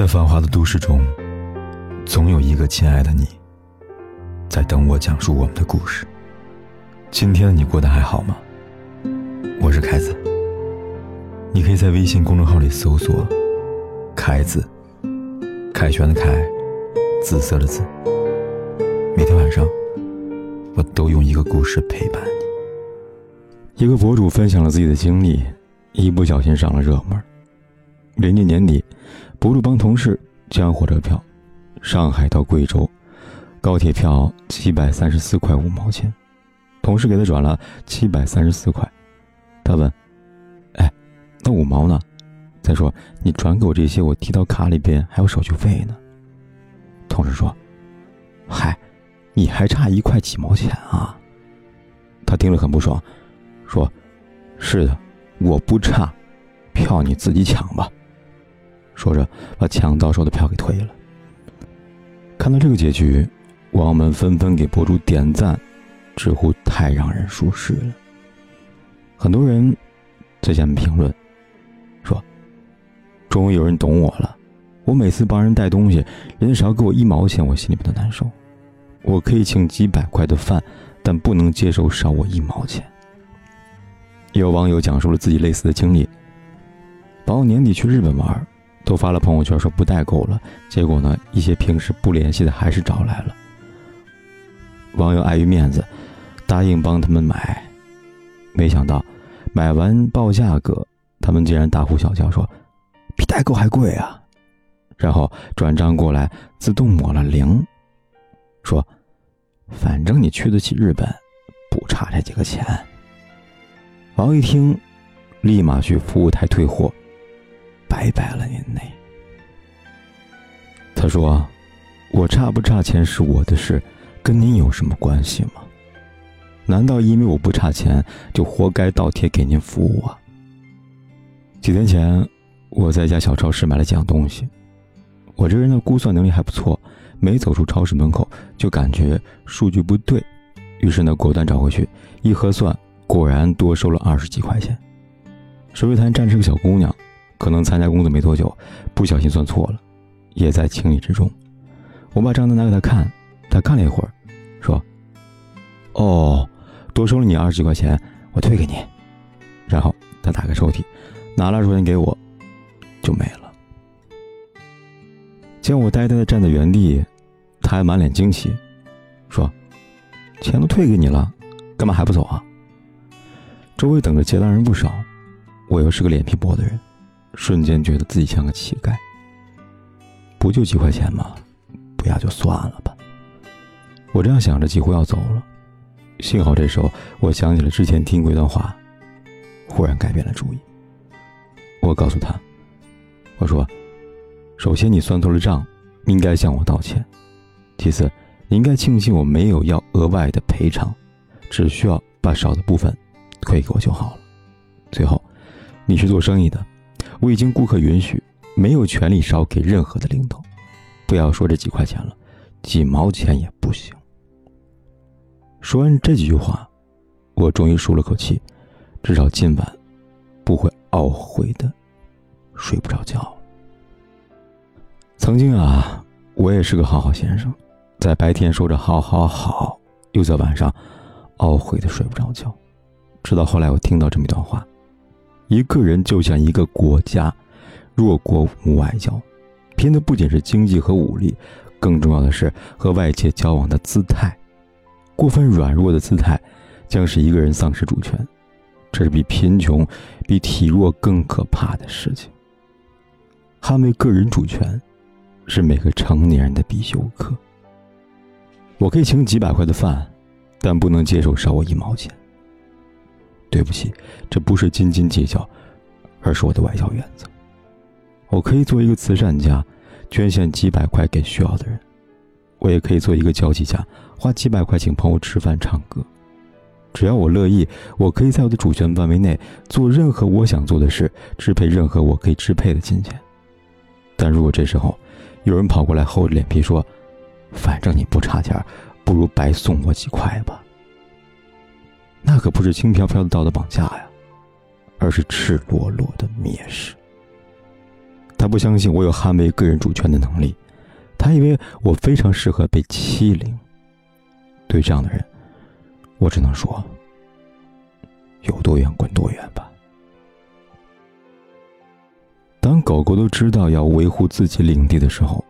在繁华的都市中，总有一个亲爱的你，在等我讲述我们的故事。今天的你过得还好吗？我是凯子，你可以在微信公众号里搜索“凯子”，凯旋的凯，紫色的紫。每天晚上，我都用一个故事陪伴你。一个博主分享了自己的经历，一不小心上了热门。临近年底。博主帮同事抢火车票，上海到贵州，高铁票七百三十四块五毛钱，同事给他转了七百三十四块，他问：“哎，那五毛呢？再说你转给我这些，我提到卡里边还有手续费呢。”同事说：“嗨，你还差一块几毛钱啊？”他听了很不爽，说：“是的，我不差，票你自己抢吧。”说着，把抢到手的票给退了。看到这个结局，网友们纷纷给博主点赞，直呼太让人舒适了。很多人在下面评论说：“终于有人懂我了。我每次帮人带东西，人家少给我一毛钱，我心里边都难受。我可以请几百块的饭，但不能接受少我一毛钱。”有网友讲述了自己类似的经历：朋友年底去日本玩。都发了朋友圈说不代购了，结果呢，一些平时不联系的还是找来了。网友碍于面子，答应帮他们买，没想到买完报价格，他们竟然大呼小叫说比代购还贵啊！然后转账过来自动抹了零，说反正你去得起日本，不差这几个钱。王一听，立马去服务台退货。拜拜了，您嘞。他说：“我差不差钱是我的事，跟您有什么关系吗？难道因为我不差钱，就活该倒贴给您服务啊？”几天前，我在一家小超市买了几样东西，我这人的估算能力还不错，没走出超市门口就感觉数据不对，于是呢果断找回去，一核算，果然多收了二十几块钱。收银台站着个小姑娘。可能参加工作没多久，不小心算错了，也在情理之中。我把账单拿给他看，他看了一会儿，说：“哦，多收了你二十几块钱，我退给你。”然后他打开抽屉，拿了二十块钱给我，就没了。见我呆呆的站在原地，他还满脸惊奇，说：“钱都退给你了，干嘛还不走啊？”周围等着接单人不少，我又是个脸皮薄的人。瞬间觉得自己像个乞丐。不就几块钱吗？不要就算了吧。我这样想着，几乎要走了。幸好这时候我想起了之前听过一段话，忽然改变了主意。我告诉他：“我说，首先你算错了账，应该向我道歉。其次，你应该庆幸我没有要额外的赔偿，只需要把少的部分退给我就好了。最后，你是做生意的。”未经顾客允许，没有权利少给任何的零头。不要说这几块钱了，几毛钱也不行。说完这几句话，我终于舒了口气，至少今晚不会懊悔的睡不着觉。曾经啊，我也是个好好先生，在白天说着好好好，又在晚上懊悔的睡不着觉。直到后来，我听到这么一段话。一个人就像一个国家，弱国无外交，拼的不仅是经济和武力，更重要的是和外界交往的姿态。过分软弱的姿态，将使一个人丧失主权，这是比贫穷、比体弱更可怕的事情。捍卫个人主权，是每个成年人的必修课。我可以请几百块的饭，但不能接受少我一毛钱。对不起，这不是斤斤计较，而是我的外交原则。我可以做一个慈善家，捐献几百块给需要的人；我也可以做一个交际家，花几百块请朋友吃饭、唱歌。只要我乐意，我可以在我的主权范围内做任何我想做的事，支配任何我可以支配的金钱。但如果这时候有人跑过来厚着脸皮说：“反正你不差钱，不如白送我几块吧。”那可不是轻飘飘的道德绑架呀，而是赤裸裸的蔑视。他不相信我有捍卫个人主权的能力，他以为我非常适合被欺凌。对这样的人，我只能说：有多远滚多远吧。当狗狗都知道要维护自己领地的时候，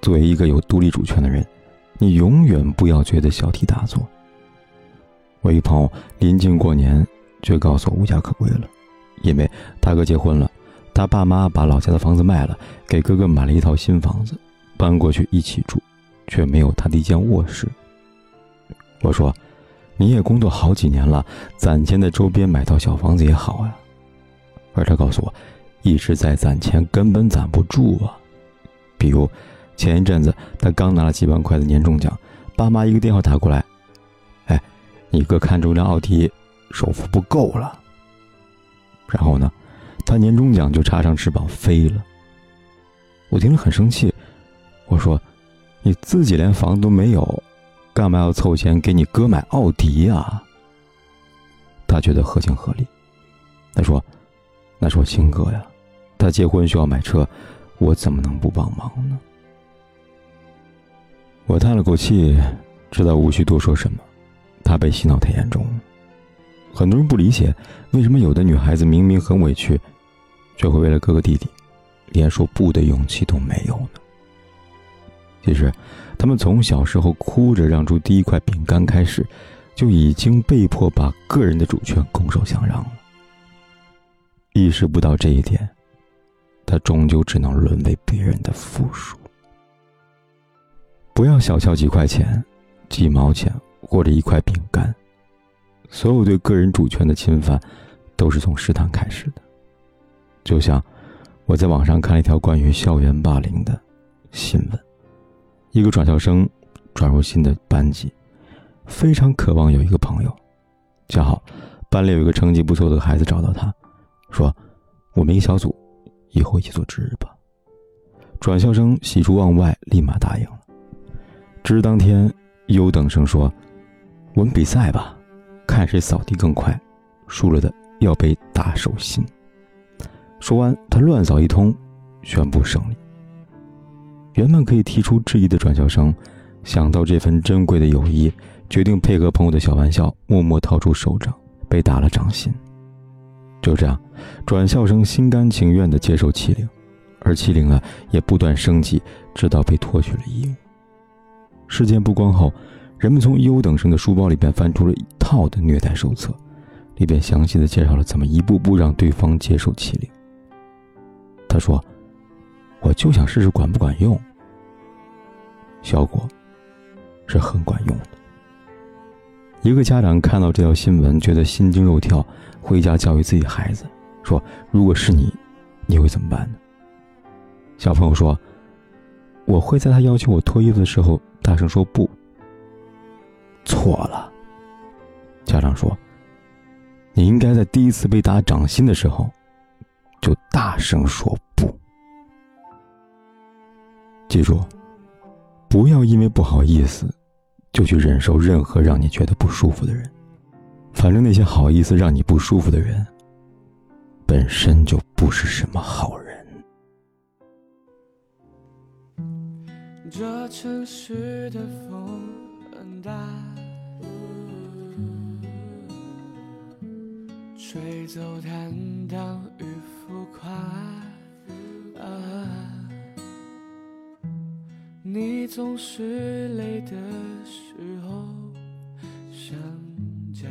作为一个有独立主权的人，你永远不要觉得小题大做。我一朋友临近过年，却告诉我无家可归了，因为大哥结婚了，他爸妈把老家的房子卖了，给哥哥买了一套新房子，搬过去一起住，却没有他的一间卧室。我说：“你也工作好几年了，攒钱在周边买套小房子也好啊。”而他告诉我。一直在攒钱，根本攒不住啊！比如前一阵子，他刚拿了几万块的年终奖，爸妈一个电话打过来：“，你哥看中辆奥迪，首付不够了。”然后呢，他年终奖就插上翅膀飞了。我听了很生气，我说：“你自己连房都没有，干嘛要凑钱给你哥买奥迪呀？”他觉得合情合理，他说：“那是我亲哥呀。”他结婚需要买车，我怎么能不帮忙呢？我叹了口气，知道无需多说什么。他被洗脑太严重，很多人不理解为什么有的女孩子明明很委屈，却会为了哥哥弟弟，连说不的勇气都没有呢？其实，他们从小时候哭着让出第一块饼干开始，就已经被迫把个人的主权拱手相让了。意识不到这一点。他终究只能沦为别人的附属。不要小瞧几块钱、几毛钱或者一块饼干，所有对个人主权的侵犯，都是从试探开始的。就像我在网上看了一条关于校园霸凌的新闻，一个转校生转入新的班级，非常渴望有一个朋友。恰好班里有一个成绩不错的孩子找到他，说：“我们一小组。”以后一起做值日吧。转校生喜出望外，立马答应了。值日当天，优等生说：“我们比赛吧，看谁扫地更快，输了的要被打手心。”说完，他乱扫一通，宣布胜利。原本可以提出质疑的转校生，想到这份珍贵的友谊，决定配合朋友的小玩笑，默默掏出手掌，被打了掌心。就这样，转校生心甘情愿地接受欺凌，而欺凌啊也不断升级，直到被脱去了衣物。事件曝光后，人们从优等生的书包里边翻出了一套的虐待手册，里边详细的介绍了怎么一步步让对方接受欺凌。他说：“我就想试试管不管用。”效果是很管用的。一个家长看到这条新闻，觉得心惊肉跳。回家教育自己孩子，说：“如果是你，你会怎么办呢？”小朋友说：“我会在他要求我脱衣服的时候大声说不。”错了。家长说：“你应该在第一次被打掌心的时候，就大声说不。”记住，不要因为不好意思，就去忍受任何让你觉得不舒服的人。反正那些好意思让你不舒服的人，本身就不是什么好人。这城市的风吹走坦荡与浮夸。啊你总是累的时候想家。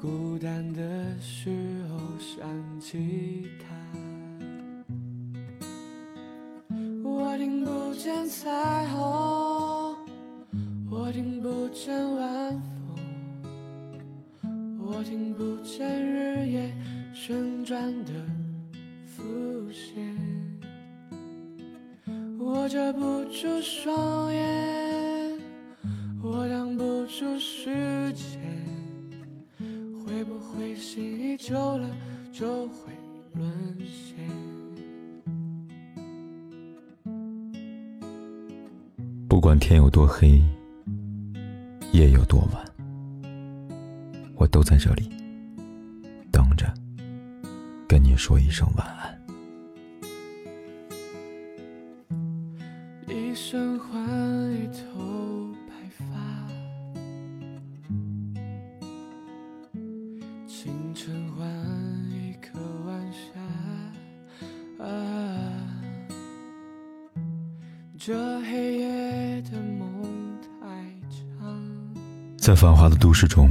孤单的时候想起他，我听不见彩虹，我听不见晚，听不见日夜旋转的浮现，我遮不住双眼，我挡不住时间。会不会心已久了，就会沦陷。不管天有多黑，夜有多晚，都在这里等着跟你说一声晚安。一生换一头白发青春换一个晚霞啊这黑夜的梦太长。在繁华的都市中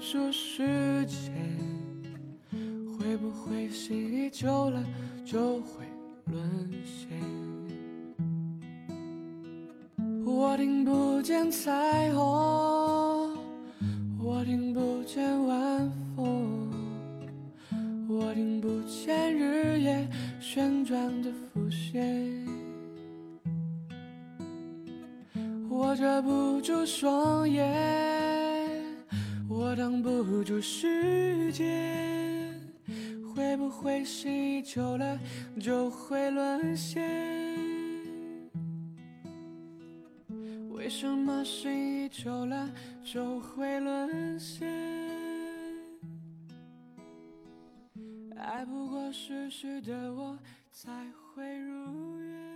挡不住时间，会不会心一久了就会沦陷？我听不见彩虹，我听不见晚风，我听不见日夜旋转的浮现。我遮不住双眼，我挡不住时间，会不会心一久了就会沦陷？为什么心一久了就会沦陷？爱不过时时的我才会如愿。